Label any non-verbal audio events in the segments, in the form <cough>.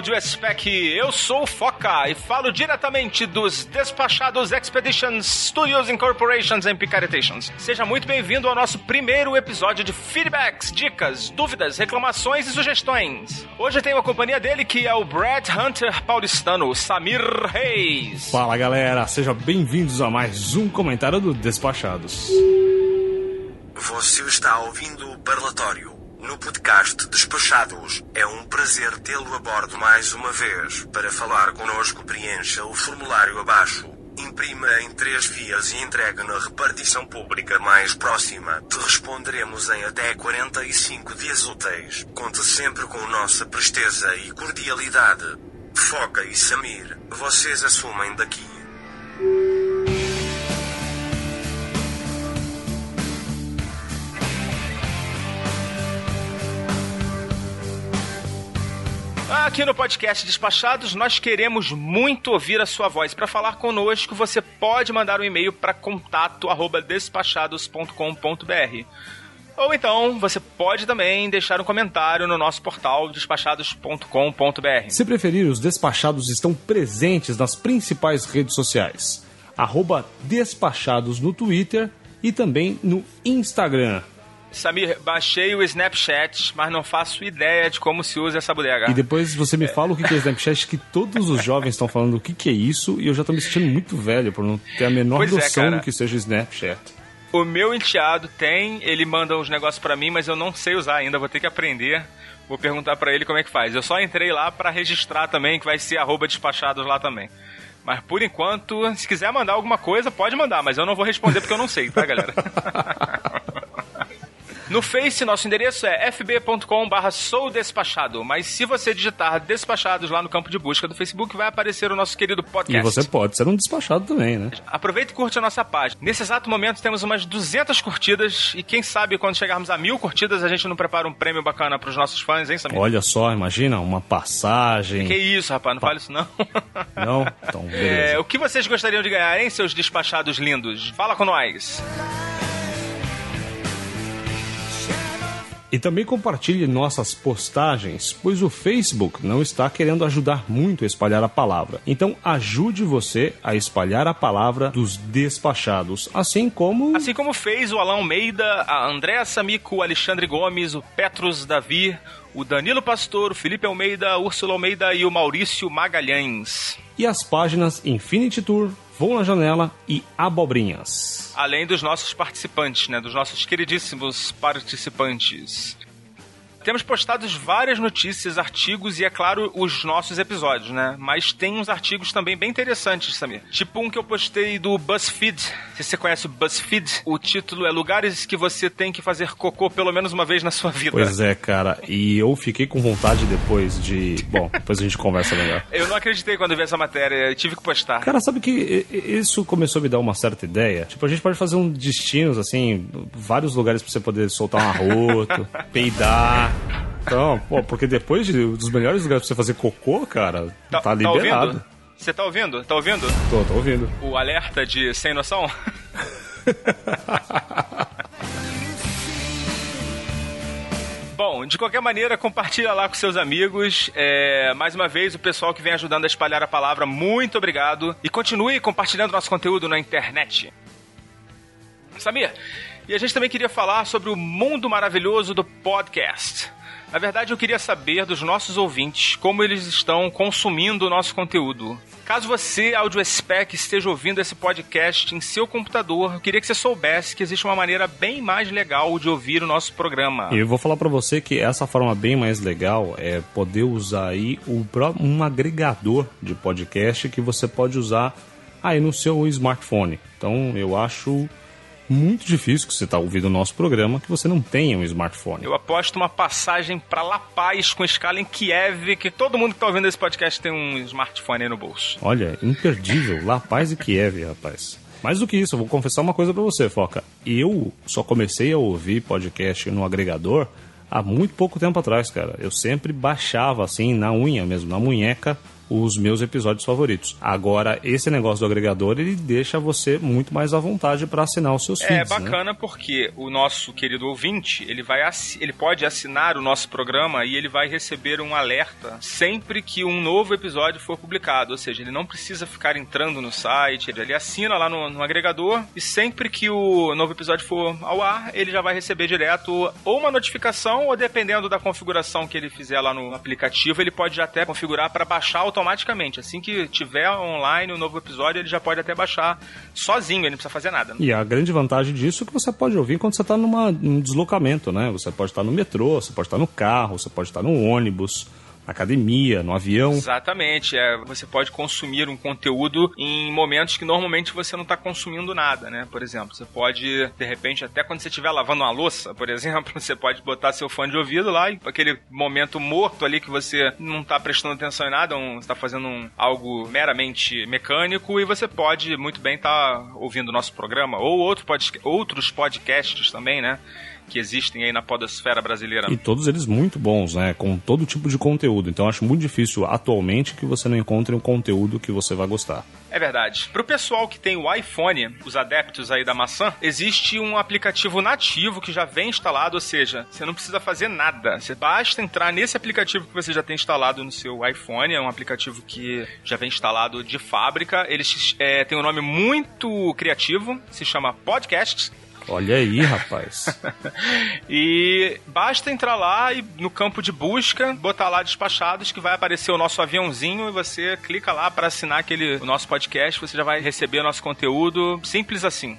áudio spec, eu sou o Foca e falo diretamente dos despachados Expeditions Studios Incorporations and Picaretations. Seja muito bem-vindo ao nosso primeiro episódio de feedbacks, dicas, dúvidas, reclamações e sugestões. Hoje tenho a companhia dele que é o Brad Hunter paulistano, Samir Reis. Fala galera, sejam bem-vindos a mais um comentário do Despachados. Você está ouvindo o Parlatório no podcast Despachados. É um prazer tê-lo a bordo mais uma vez. Para falar connosco, preencha o formulário abaixo. Imprima em três vias e entregue na repartição pública mais próxima. Te responderemos em até 45 dias úteis. Conte sempre com nossa presteza e cordialidade. Foca e Samir, vocês assumem daqui. Aqui no podcast Despachados, nós queremos muito ouvir a sua voz. Para falar conosco, você pode mandar um e-mail para contato@despachados.com.br. Ou então, você pode também deixar um comentário no nosso portal despachados.com.br. Se preferir, os despachados estão presentes nas principais redes sociais. Arroba Despachados no Twitter e também no Instagram. Samir, baixei o Snapchat, mas não faço ideia de como se usa essa bodega. E depois você me fala o que é Snapchat, que todos os jovens estão falando o que é isso, e eu já tô me sentindo muito velho por não ter a menor Pois é, noção cara. do que seja Snapchat. O meu enteado tem, ele manda uns negócios pra mim, mas eu não sei usar ainda, vou ter que aprender. Vou perguntar pra ele como é que faz. Eu só entrei lá pra registrar também, que vai ser arroba despachados lá também. Mas por enquanto, se quiser mandar alguma coisa, pode mandar, mas eu não vou responder porque eu não sei, tá, galera? <laughs> No Face, nosso endereço é fb.com barra sou despachado, mas se você digitar despachados lá no campo de busca do Facebook, vai aparecer o nosso querido podcast. E você pode ser um despachado também, né? Aproveita e curte a nossa página. Nesse exato momento temos umas 200 curtidas e quem sabe quando chegarmos a mil curtidas a gente não prepara um prêmio bacana pros nossos fãs, hein, Samir? Olha só, imagina, uma passagem. Que isso, rapaz, não fale isso não. <laughs> Não? Então, <laughs> É, beleza. o que vocês gostariam de ganhar, hein, seus despachados lindos? Fala com nós. E também compartilhe nossas postagens, pois o Facebook não está querendo ajudar muito a espalhar a palavra. Então ajude você a espalhar a palavra dos despachados, assim como Assim como fez o Alan Almeida, a Andréa Samico, o Alexandre Gomes, o Petrus Davi, o Danilo Pastor, o Felipe Almeida, a Úrsula Almeida e o Maurício Magalhães. E as páginas Infinity Tour, Vou na Janela e Abobrinhas. Além dos nossos participantes, né? Dos nossos queridíssimos participantes. Temos postados várias notícias, artigos e, é claro, os nossos episódios, né? Mas tem uns artigos também bem interessantes, Samir. Tipo um que eu postei do BuzzFeed. Se você conhece o BuzzFeed, o título é Lugares que você tem que fazer cocô pelo menos uma vez na sua vida. Pois é, cara, e eu fiquei com vontade depois de. Bom, depois a gente conversa melhor. Eu não acreditei quando vi essa matéria, eu tive que postar. Cara, sabe que isso começou a me dar uma certa ideia? Tipo, a gente pode fazer um destinos, assim, vários lugares pra você poder soltar um arroto, <laughs> peidar. Então, pô, porque depois de, dos melhores lugares pra você fazer cocô, cara, tá, liberado. ouvindo? Você tá ouvindo? Tá ouvindo? tô, tô ouvindo. O alerta de sem noção? <laughs> Bom, de qualquer maneira, compartilha lá com seus amigos. É, mais uma vez, o pessoal que vem ajudando a espalhar a palavra, muito obrigado. E continue compartilhando nosso conteúdo na internet. Samir, e a gente também queria falar sobre o mundo maravilhoso do podcast. Na verdade, eu queria saber dos nossos ouvintes como eles estão consumindo o nosso conteúdo. Caso você, Audio Spec, esteja ouvindo esse podcast em seu computador, eu queria que você soubesse que existe uma maneira bem mais legal de ouvir o nosso programa. E eu vou falar pra você que essa forma bem mais legal é poder usar aí um agregador de podcast que você pode usar aí no seu smartphone. Então eu acho muito difícil que você está ouvindo o nosso programa que você não tenha um smartphone. Eu aposto uma passagem pra La Paz com escala em Kiev, que todo mundo que tá ouvindo esse podcast tem um smartphone aí no bolso. Olha, imperdível. La Paz e Kiev, rapaz. Mais do que isso, eu vou confessar uma coisa pra você, Foca. Eu só comecei a ouvir podcast no agregador há muito pouco tempo atrás, cara. Eu sempre baixava assim, na unha mesmo, na munheca, os meus episódios favoritos. Agora, esse negócio do agregador, ele deixa você muito mais à vontade para assinar os seus É feeds, né? bacana porque o nosso querido ouvinte, ele vai ele pode assinar o nosso programa e ele vai receber um alerta sempre que um novo episódio for publicado, ou seja, ele não precisa ficar entrando no site, ele assina lá no, no agregador e sempre que o novo episódio for ao ar, ele já vai receber direto ou uma notificação ou dependendo da configuração que ele fizer lá no aplicativo, ele pode até configurar para baixar automaticamente. Assim que tiver online o novo episódio, ele já pode até baixar sozinho, ele não precisa fazer nada. E a grande vantagem disso é que você pode ouvir quando você está num deslocamento, né? Você pode estar no metrô, você pode estar no carro, você pode estar no ônibus, academia, no avião. Exatamente, é, você pode consumir um conteúdo em momentos que normalmente você não está consumindo nada, né? Por exemplo, você pode, de repente, até quando você estiver lavando uma louça, por <laughs> exemplo, você pode botar seu fone de ouvido lá e aquele momento morto ali que você não está prestando atenção em nada, um, está fazendo um, algo meramente mecânico e você pode muito bem estar ouvindo o nosso programa ou outro pod, outros podcasts também, né? Que existem aí na podosfera brasileira. E todos eles muito bons, né? Com todo tipo de conteúdo. Então acho muito difícil atualmente que você não encontre um conteúdo que você vai gostar. É verdade. Pro pessoal que tem o iPhone, os adeptos aí da maçã, existe um aplicativo nativo que já vem instalado, ou seja, você não precisa fazer nada. Você basta entrar nesse aplicativo que você já tem instalado no seu iPhone. É um aplicativo que já vem instalado de fábrica. Ele é, tem um nome muito criativo, se chama Podcasts. Olha aí, rapaz. <laughs> e basta entrar lá e no campo de busca, botar lá despachados que vai aparecer o nosso aviãozinho e você clica lá para assinar aquele o nosso podcast, você já vai receber o nosso conteúdo, simples assim.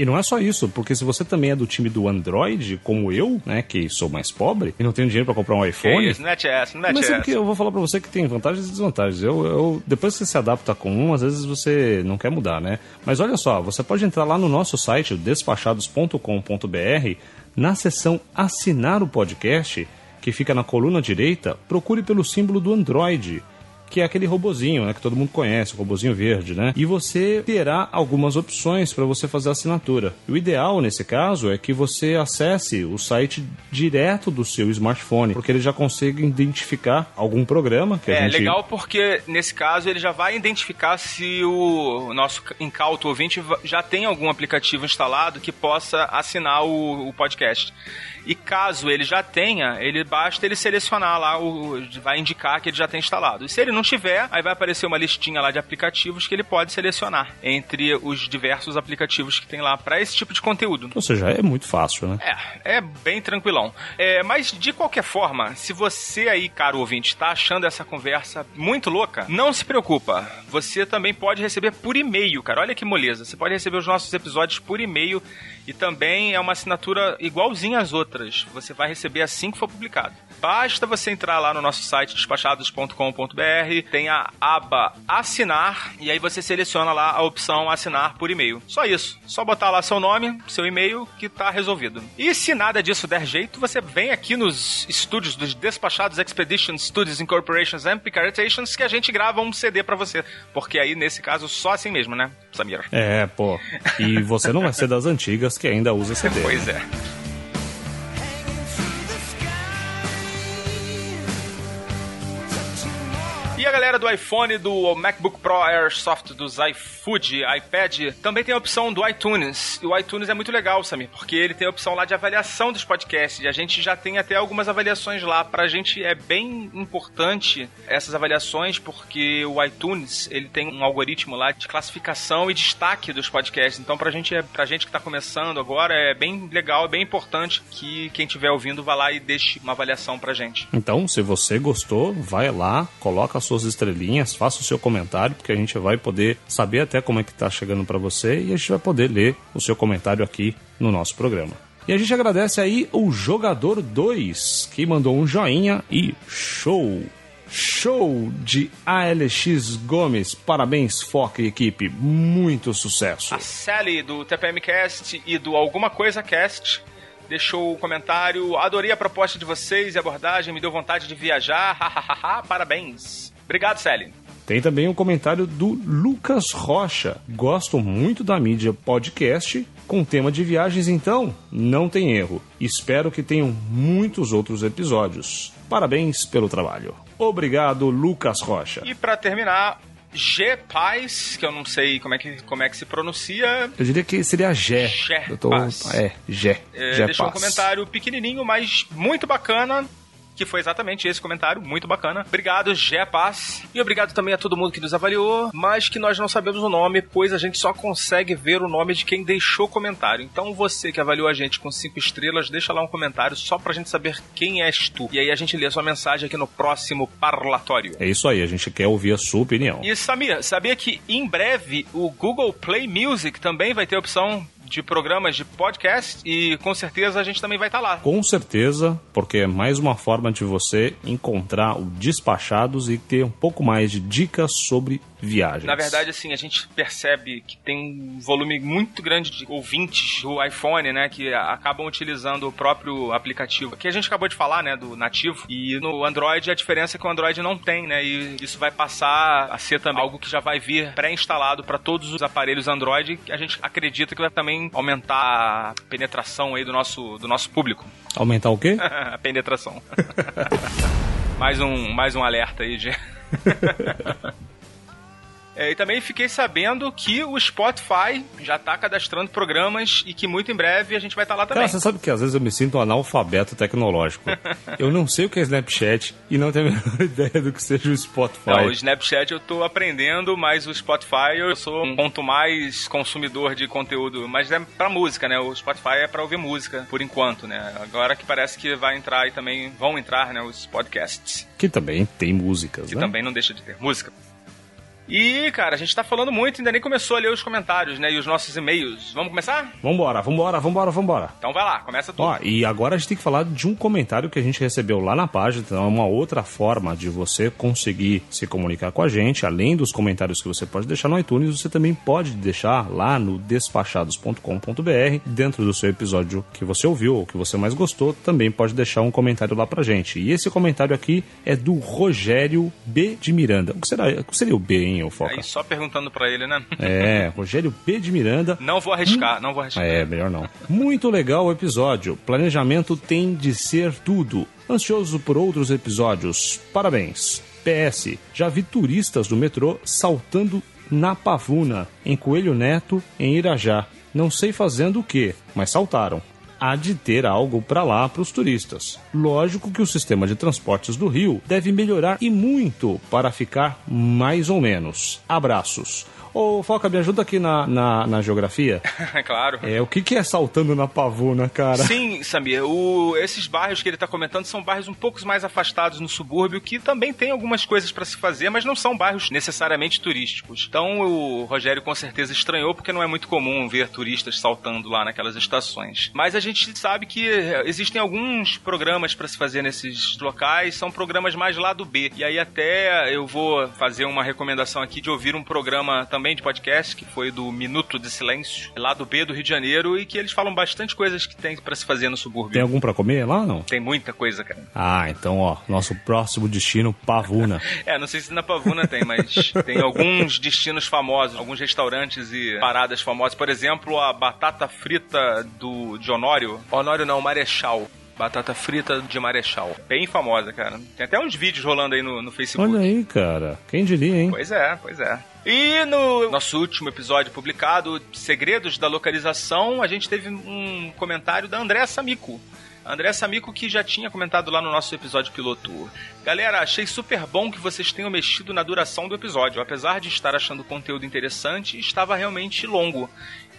E não é só isso, porque se você também é do time do Android, como eu, né, que sou mais pobre e não tenho dinheiro para comprar um iPhone. Que isso, não é essa, não é Mas essa. sabe que eu vou falar para você que tem vantagens e desvantagens. Eu, eu, depois que você se adapta com um, às vezes você não quer mudar, né? Mas olha só, você pode entrar lá no nosso site, despachados.com.br, na seção assinar o podcast, que fica na coluna direita, procure pelo símbolo do Android que é aquele robozinho, né, que todo mundo conhece, o robozinho verde, né? E você terá algumas opções para você fazer a assinatura. O ideal nesse caso é que você acesse o site direto do seu smartphone, porque ele já consegue identificar algum programa que a é gente legal porque nesse caso ele já vai identificar se o nosso incauto ouvinte já tem algum aplicativo instalado que possa assinar o, o podcast. E caso ele já tenha, ele basta ele selecionar lá, o, vai indicar que ele já tem instalado. E se ele não tiver, aí vai aparecer uma listinha lá de aplicativos que ele pode selecionar entre os diversos aplicativos que tem lá para esse tipo de conteúdo. Ou seja, é muito fácil, né? É, é bem tranquilão. É, mas de qualquer forma, se você aí, caro ouvinte, está achando essa conversa muito louca, não se preocupa. Você também pode receber por e-mail, cara. Olha que moleza. Você pode receber os nossos episódios por e-mail e também é uma assinatura igualzinha às outras. Você vai receber assim que for publicado. Basta você entrar lá no nosso site despachados.com.br, tem a aba assinar e aí você seleciona lá a opção assinar por e-mail. Só isso. Só botar lá seu nome, seu e-mail que tá resolvido. E se nada disso der jeito, você vem aqui nos estúdios dos Despachados Expedition Studios Incorporations and Picaretations que a gente grava um CD para você. Porque aí, nesse caso, só assim mesmo, né, Samir? É, pô. E você não vai ser das antigas que ainda usa CD. <laughs> Pois é. Galera do iPhone, do MacBook Pro Airsoft, dos iFood, iPad, também tem a opção do iTunes. E o iTunes é muito legal, Samir, porque ele tem a opção lá de avaliação dos podcasts. E a gente já tem até algumas avaliações lá. Pra gente é bem importante essas avaliações, porque o iTunes, ele tem um algoritmo lá de classificação e destaque dos podcasts. Então pra gente, é, pra gente que tá começando agora, é bem legal, é bem importante que quem estiver ouvindo vá lá e deixe uma avaliação pra gente. Então, se você gostou, vai lá, coloca suas estrelinhas, faça o seu comentário, porque a gente vai poder saber até como é que tá chegando para você e a gente vai poder ler o seu comentário aqui no nosso programa. E a gente agradece aí o Jogador 2, que mandou um joinha e show! Show de ALX Gomes. Parabéns, Foca e equipe. Muito sucesso. A Sally do TPMcast e do Alguma Coisa Cast deixou o comentário. Adorei a proposta de vocês e a abordagem, me deu vontade de viajar. <laughs> Parabéns. Obrigado, Sally. Tem também um comentário do Lucas Rocha. Gosto muito da mídia podcast com tema de viagens, então não tem erro. Espero que tenham muitos outros episódios. Parabéns pelo trabalho. Obrigado, Lucas Rocha. E para terminar, G Paz, que eu não sei como é que, como é que se pronuncia. Eu diria que seria Gé. Gé Eu tô... É, Gé. É, Gé deixou um Paz. comentário pequenininho, mas muito bacana. Que foi exatamente esse comentário, muito bacana. Obrigado, Gé Paz. E obrigado também a todo mundo que nos avaliou, mas que nós não sabemos o nome, pois a gente só consegue ver o nome de quem deixou comentário. Então você que avaliou a gente com cinco estrelas, deixa lá um comentário só pra gente saber quem és tu. E aí a gente lê a sua mensagem aqui no próximo parlatório. É isso aí, a gente quer ouvir a sua opinião. E Samir, sabia que em breve o Google Play Music também vai ter a opção de programas de podcast e com certeza a gente também vai estar lá. Com certeza, porque é mais uma forma de você encontrar o Despachados e ter um pouco mais de dicas sobre viagens. Na verdade, assim, a gente percebe que tem um volume muito grande de ouvintes do iPhone, né, que acabam utilizando o próprio aplicativo. Que a gente acabou de falar, né, do nativo. E no Android a diferença é que o Android não tem, né, e isso vai passar a ser também algo que já vai vir pré-instalado para todos os aparelhos Android. Que a gente acredita que vai também aumentar a penetração aí do nosso, do nosso público. Aumentar o quê? <laughs> a penetração. <laughs> mais um, mais um alerta aí de. <laughs> É, e também fiquei sabendo que o Spotify já está cadastrando programas e que muito em breve a gente vai estar lá também. Cara, você sabe que às vezes eu me sinto um analfabeto tecnológico. <laughs> eu não sei o que é Snapchat e não tenho a menor <laughs> ideia do que seja o Spotify. Não, o Snapchat eu tô aprendendo, mas o Spotify eu sou um ponto mais consumidor de conteúdo, mas é pra música, né? O Spotify é pra ouvir música, por enquanto, né? Agora que parece que vai entrar e também vão entrar, né, os podcasts, Que também tem músicas, que né? também não deixa de ter música. E, cara, a gente tá falando muito, ainda nem começou a ler os comentários, né? E os nossos e-mails. Vamos começar? Vambora, vambora, vambora, vambora. Então vai lá, começa tudo. Ó, e agora a gente tem que falar de um comentário que a gente recebeu lá na página. Então é uma outra forma de você conseguir se comunicar com a gente. Além dos comentários que você pode deixar no iTunes, você também pode deixar lá no despachados.com.br. Dentro do seu episódio que você ouviu ou que você mais gostou, também pode deixar um comentário lá pra gente. E esse comentário aqui é do Rogério B. de Miranda. O que, será, o que seria o B, hein, ô Foca? Aí só perguntando pra ele, né? É, Rogério B. de Miranda. Não vou arriscar, não vou arriscar. É, melhor não. Muito legal o episódio. Planejamento tem de ser tudo. Ansioso por outros episódios. Parabéns. PS. Já vi turistas do metrô saltando na pavuna, em Coelho Neto, em Irajá. Não sei fazendo o que, mas saltaram. Há de ter algo para lá para os turistas. Lógico que o sistema de transportes do Rio deve melhorar e muito para ficar mais ou menos. Abraços. Ô, Foca, me ajuda aqui na, na, na geografia. <laughs> claro. É, o que, que é saltando na pavuna, cara? Sim, Samir, o- esses bairros que ele está comentando são bairros um pouco mais afastados no subúrbio, que também tem algumas coisas para se fazer, mas não são bairros necessariamente turísticos. Então o Rogério com certeza estranhou, porque não é muito comum ver turistas saltando lá naquelas estações. Mas a gente sabe que eh, existem alguns programas para se fazer nesses locais, são programas mais lá do B. E aí até eu vou fazer uma recomendação aqui de ouvir um programa também de podcast, que foi do Minuto de Silêncio, lá do B do Rio de Janeiro, e que eles falam bastante coisas que tem para se fazer no subúrbio. Tem algum pra comer lá ou não? Tem muita coisa, cara. Ah, então, ó, nosso próximo destino, pavuna. <laughs> É, não sei se na Pavuna tem, mas <laughs> tem alguns destinos famosos, alguns restaurantes e paradas famosas. Por exemplo, a batata frita do de Honório. Honório não, Marechal. Batata frita de Marechal. Bem famosa, cara. Tem até uns vídeos rolando aí no, no Facebook. Olha aí, cara. Quem diria, hein? Pois é, pois é. E no nosso último episódio publicado, Segredos da Localização, a gente teve um comentário da Andréa Samico. A Andréa Samico que já tinha comentado lá no nosso episódio piloto. Galera, achei super bom que vocês tenham mexido na duração do episódio. Apesar de estar achando o conteúdo interessante, estava realmente longo.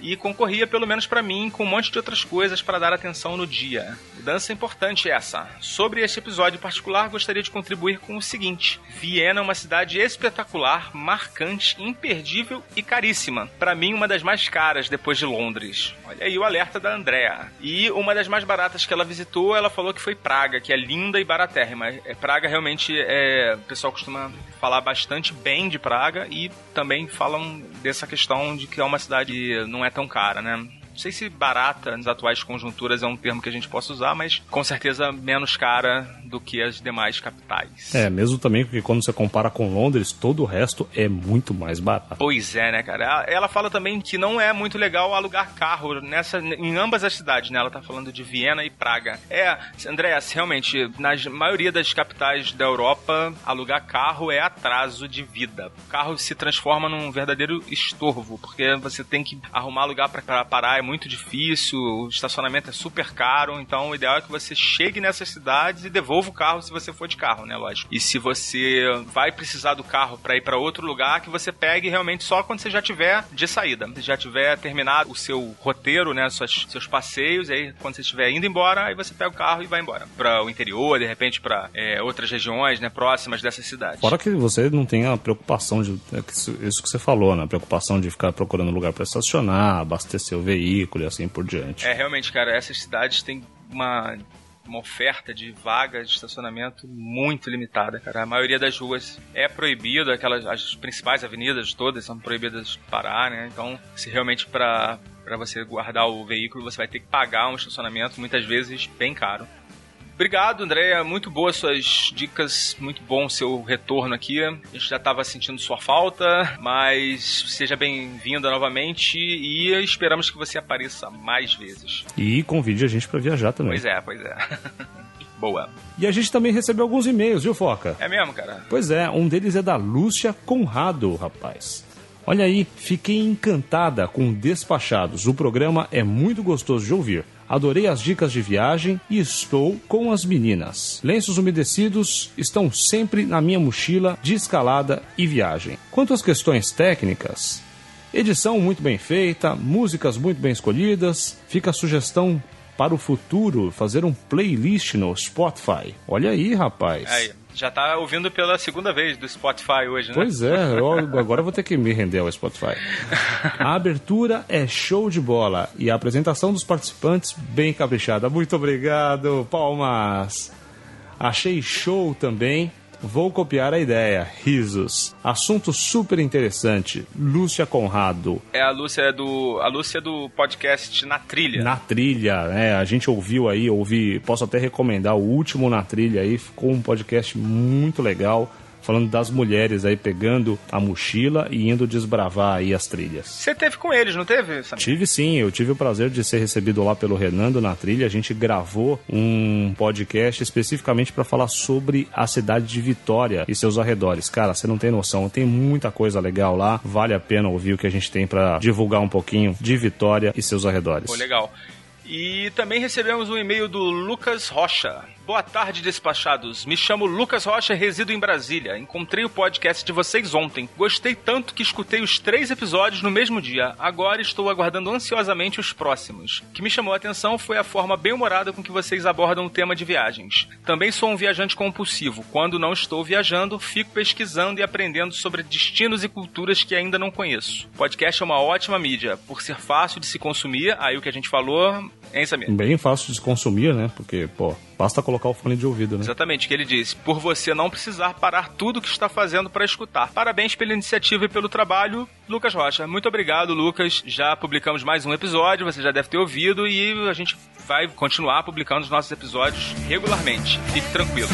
E concorria, pelo menos pra mim, com um monte de outras coisas para dar atenção no dia. Mudança importante essa. Sobre este episódio em particular, gostaria de contribuir com o seguinte: Viena é uma cidade espetacular, marcante, imperdível e caríssima. Pra mim, uma das mais caras depois de Londres. Olha aí o alerta da Andrea. E uma das mais baratas que ela visitou, ela falou que foi Praga, que é linda e baratérrima. É, Praga realmente é. O pessoal costuma falar bastante bem de Praga e também falam dessa questão de que é uma cidade que não é tão cara, né? sei se barata nas atuais conjunturas é um termo que a gente possa usar, mas com certeza menos cara do que as demais capitais. É, mesmo também porque quando você compara com Londres, todo o resto é muito mais barato. Pois é, né, cara? Ela fala também que não é muito legal alugar carro nessa, em ambas as cidades, né? Ela tá falando de Viena e Praga. É, André, realmente, na maioria das capitais da Europa, alugar carro é atraso de vida. O carro se transforma num verdadeiro estorvo, porque você tem que arrumar lugar para parar, é muito difícil, o estacionamento é super caro, então o ideal é que você chegue nessas cidades e devolva o carro se você for de carro, né, lógico. E se você vai precisar do carro para ir para outro lugar, que você pegue realmente só quando você já tiver de saída, já tiver terminado o seu roteiro, né, suas, seus passeios, aí quando você estiver indo embora, aí você pega o carro e vai embora para o interior, de repente para é, outras regiões, né, próximas dessa cidade. Fora que você não tem a preocupação de é isso que você falou, né, a preocupação de ficar procurando lugar para estacionar, abastecer o veículo e assim por diante. É realmente, cara, essas cidades têm uma uma oferta de vagas de estacionamento muito limitada, cara. A maioria das ruas é proibida, aquelas as principais avenidas todas são proibidas de parar, né? Então, se realmente para para você guardar o veículo, você vai ter que pagar um estacionamento muitas vezes bem caro. Obrigado, Andréia. Muito boas suas dicas, muito bom seu retorno aqui. A gente já estava sentindo sua falta, mas seja bem-vinda novamente e esperamos que você apareça mais vezes. E convide a gente para viajar também. Pois é, pois é. <laughs> Boa. E a gente também recebeu alguns e-mails, viu, Foca? É mesmo, cara? Pois é, um deles é da Lúcia Conrado, rapaz. Olha aí, fiquei encantada com Despachados. O programa é muito gostoso de ouvir. Adorei as dicas de viagem e estou com as meninas. Lenços umedecidos estão sempre na minha mochila de escalada e viagem. Quanto às questões técnicas, edição muito bem feita, músicas muito bem escolhidas, fica a sugestão para o futuro fazer um playlist no Spotify. Olha aí, rapaz. Aí já tá ouvindo pela segunda vez do Spotify hoje, né? Pois é, eu, agora vou ter que me render ao Spotify. <laughs> A abertura é show de bola e a apresentação dos participantes bem caprichada. Muito obrigado, palmas! Achei show também Vou copiar a ideia. Risos. Assunto super interessante. Lúcia Conrado. É a Lúcia do a Lúcia do podcast Na Trilha. Na Trilha, né? A gente ouviu aí, ouvi, posso até recomendar o último Na Trilha aí, ficou um podcast muito legal falando das mulheres aí pegando a mochila e indo desbravar aí as trilhas. Você teve com eles, não teve? Samir? Tive sim, eu tive o prazer de ser recebido lá pelo Renando na trilha. A gente gravou um podcast especificamente para falar sobre a cidade de Vitória e seus arredores. Cara, você não tem noção, tem muita coisa legal lá. Vale a pena ouvir o que a gente tem para divulgar um pouquinho de Vitória e seus arredores. Pô, legal. E também recebemos um e-mail do Lucas Rocha. Boa tarde, despachados. Me chamo Lucas Rocha, resido em Brasília. Encontrei o podcast de vocês ontem. Gostei tanto que escutei os três episódios no mesmo dia. Agora estou aguardando ansiosamente os próximos. O que me chamou a atenção foi a forma bem-humorada com que vocês abordam o tema de viagens. Também sou um viajante compulsivo. Quando não estou viajando, fico pesquisando e aprendendo sobre destinos e culturas que ainda não conheço. Podcast é uma ótima mídia, por ser fácil de se consumir, aí o que a gente falou, Hein, Samir? Bem fácil de consumir, né? Porque, pô, basta colocar o fone de ouvido, né? Exatamente, o que ele disse. Por você não precisar parar tudo o que está fazendo para escutar. Parabéns pela iniciativa e pelo trabalho, Lucas Rocha. Muito obrigado, Lucas. Já publicamos mais um episódio, você já deve ter ouvido e a gente vai continuar publicando os nossos episódios regularmente. Fique tranquilo.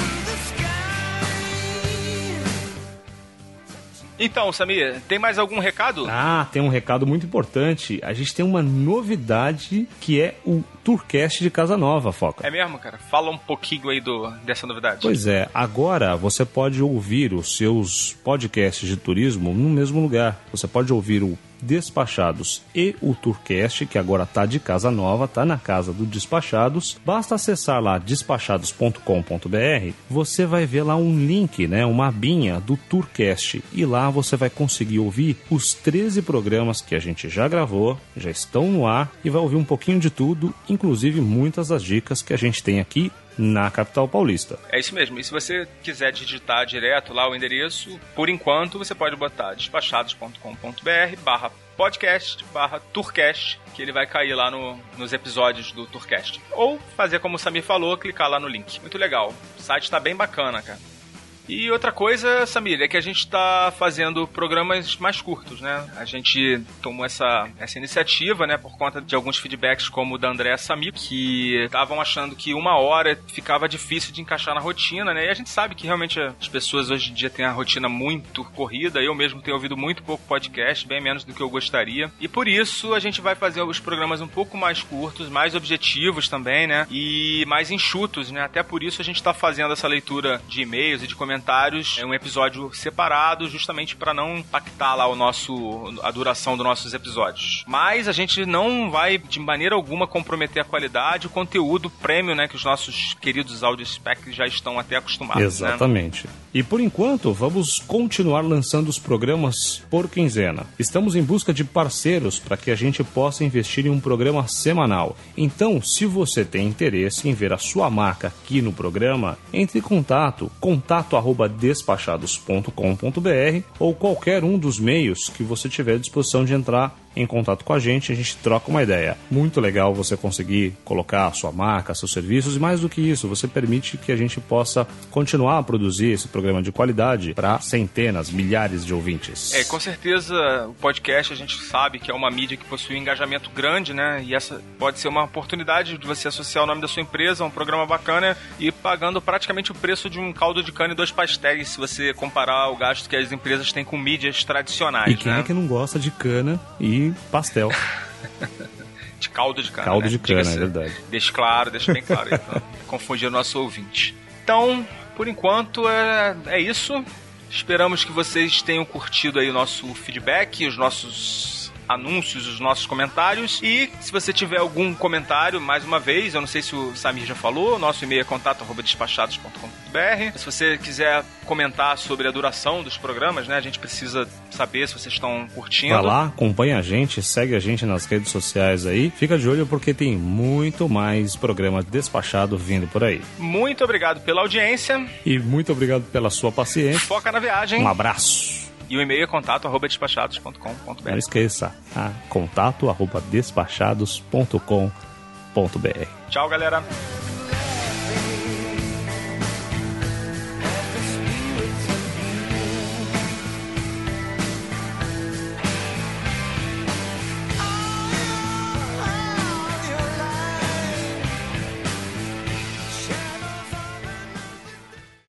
Então, Samir, tem mais algum recado? Ah, tem um recado muito importante. A gente tem uma novidade que é o Tourcast de Casa Nova, Foca. É mesmo, cara? Fala um pouquinho aí do, dessa novidade. Pois é, agora você pode ouvir os seus podcasts de turismo no mesmo lugar. Você pode ouvir o Despachados e o Tourcast, que agora está de casa nova, está na casa do Despachados. Basta acessar lá despachados.com.br, você vai ver lá um link, né, uma abinha do Tourcast e lá você vai conseguir ouvir os 13 programas que a gente já gravou, já estão no ar e vai ouvir um pouquinho de tudo, inclusive muitas das dicas que a gente tem aqui na capital paulista. É isso mesmo. E se você quiser digitar direto lá o endereço, por enquanto você pode botar despachados.com.br barra podcast barra Tourcast, que ele vai cair lá no, nos episódios do Tourcast. Ou fazer como o Samir falou, clicar lá no link. Muito legal. O site está bem bacana, cara. E outra coisa, Samir, é que a gente está fazendo programas mais curtos, né? A gente tomou essa, essa iniciativa, né, por conta de alguns feedbacks como o da André Samir, que estavam achando que uma hora ficava difícil de encaixar na rotina, né? E a gente sabe que realmente as pessoas hoje em dia têm a rotina muito corrida. Eu mesmo tenho ouvido muito pouco podcast, bem menos do que eu gostaria. E por isso a gente vai fazer os programas um pouco mais curtos, mais objetivos também, né? E mais enxutos, né? Até por isso a gente está fazendo essa leitura de e-mails e de comentários comentários, é um episódio separado, justamente para não impactar lá o nosso a duração dos nossos episódios. Mas a gente não vai de maneira alguma comprometer a qualidade, o conteúdo prêmio, né, que os nossos queridos audio specs já estão até acostumados. Né? Exatamente. Né? E por enquanto, vamos continuar lançando os programas por quinzena. Estamos em busca de parceiros para que a gente possa investir em um programa semanal. Então, se você tem interesse em ver a sua marca aqui no programa, entre em contato, contato despachados.com.br ou qualquer um dos meios que você tiver à disposição de entrar em contato com a gente, a gente troca uma ideia. Muito legal você conseguir colocar a sua marca, seus serviços e mais do que isso, você permite que a gente possa continuar a produzir esse programa de qualidade para centenas, milhares de ouvintes. É, com certeza o podcast a gente sabe que é uma mídia que possui um engajamento grande, né? E essa pode ser uma oportunidade de você associar o nome da sua empresa a um programa bacana e pagando praticamente o preço de um caldo de cana e dois pastéis se você comparar o gasto que as empresas têm com mídias tradicionais. E quem né? é que não gosta de cana e pastel. <laughs> de caldo de cana. Caldo né? de cana, é verdade. Deixa claro, deixa bem claro. Então, <laughs> confundir o nosso ouvinte. Então, por enquanto, é, é isso. Esperamos que vocês tenham curtido aí o nosso feedback, os nossos anúncios, os nossos comentários. E se você tiver algum comentário, mais uma vez, eu não sei se o Samir já falou, nosso e-mail é contato.despachados.com.br. Se você quiser comentar sobre a duração dos programas, né? A gente precisa saber se vocês estão curtindo. Vai lá, acompanha a gente, segue a gente nas redes sociais aí. Fica de olho porque tem muito mais programa despachado vindo por aí. Muito obrigado pela audiência. E muito obrigado pela sua paciência. Foca na viagem. Um abraço. E o e-mail é contato arroba despachados.com.br. Não esqueça, tá? contato arroba despachados.com.br. Tchau, galera.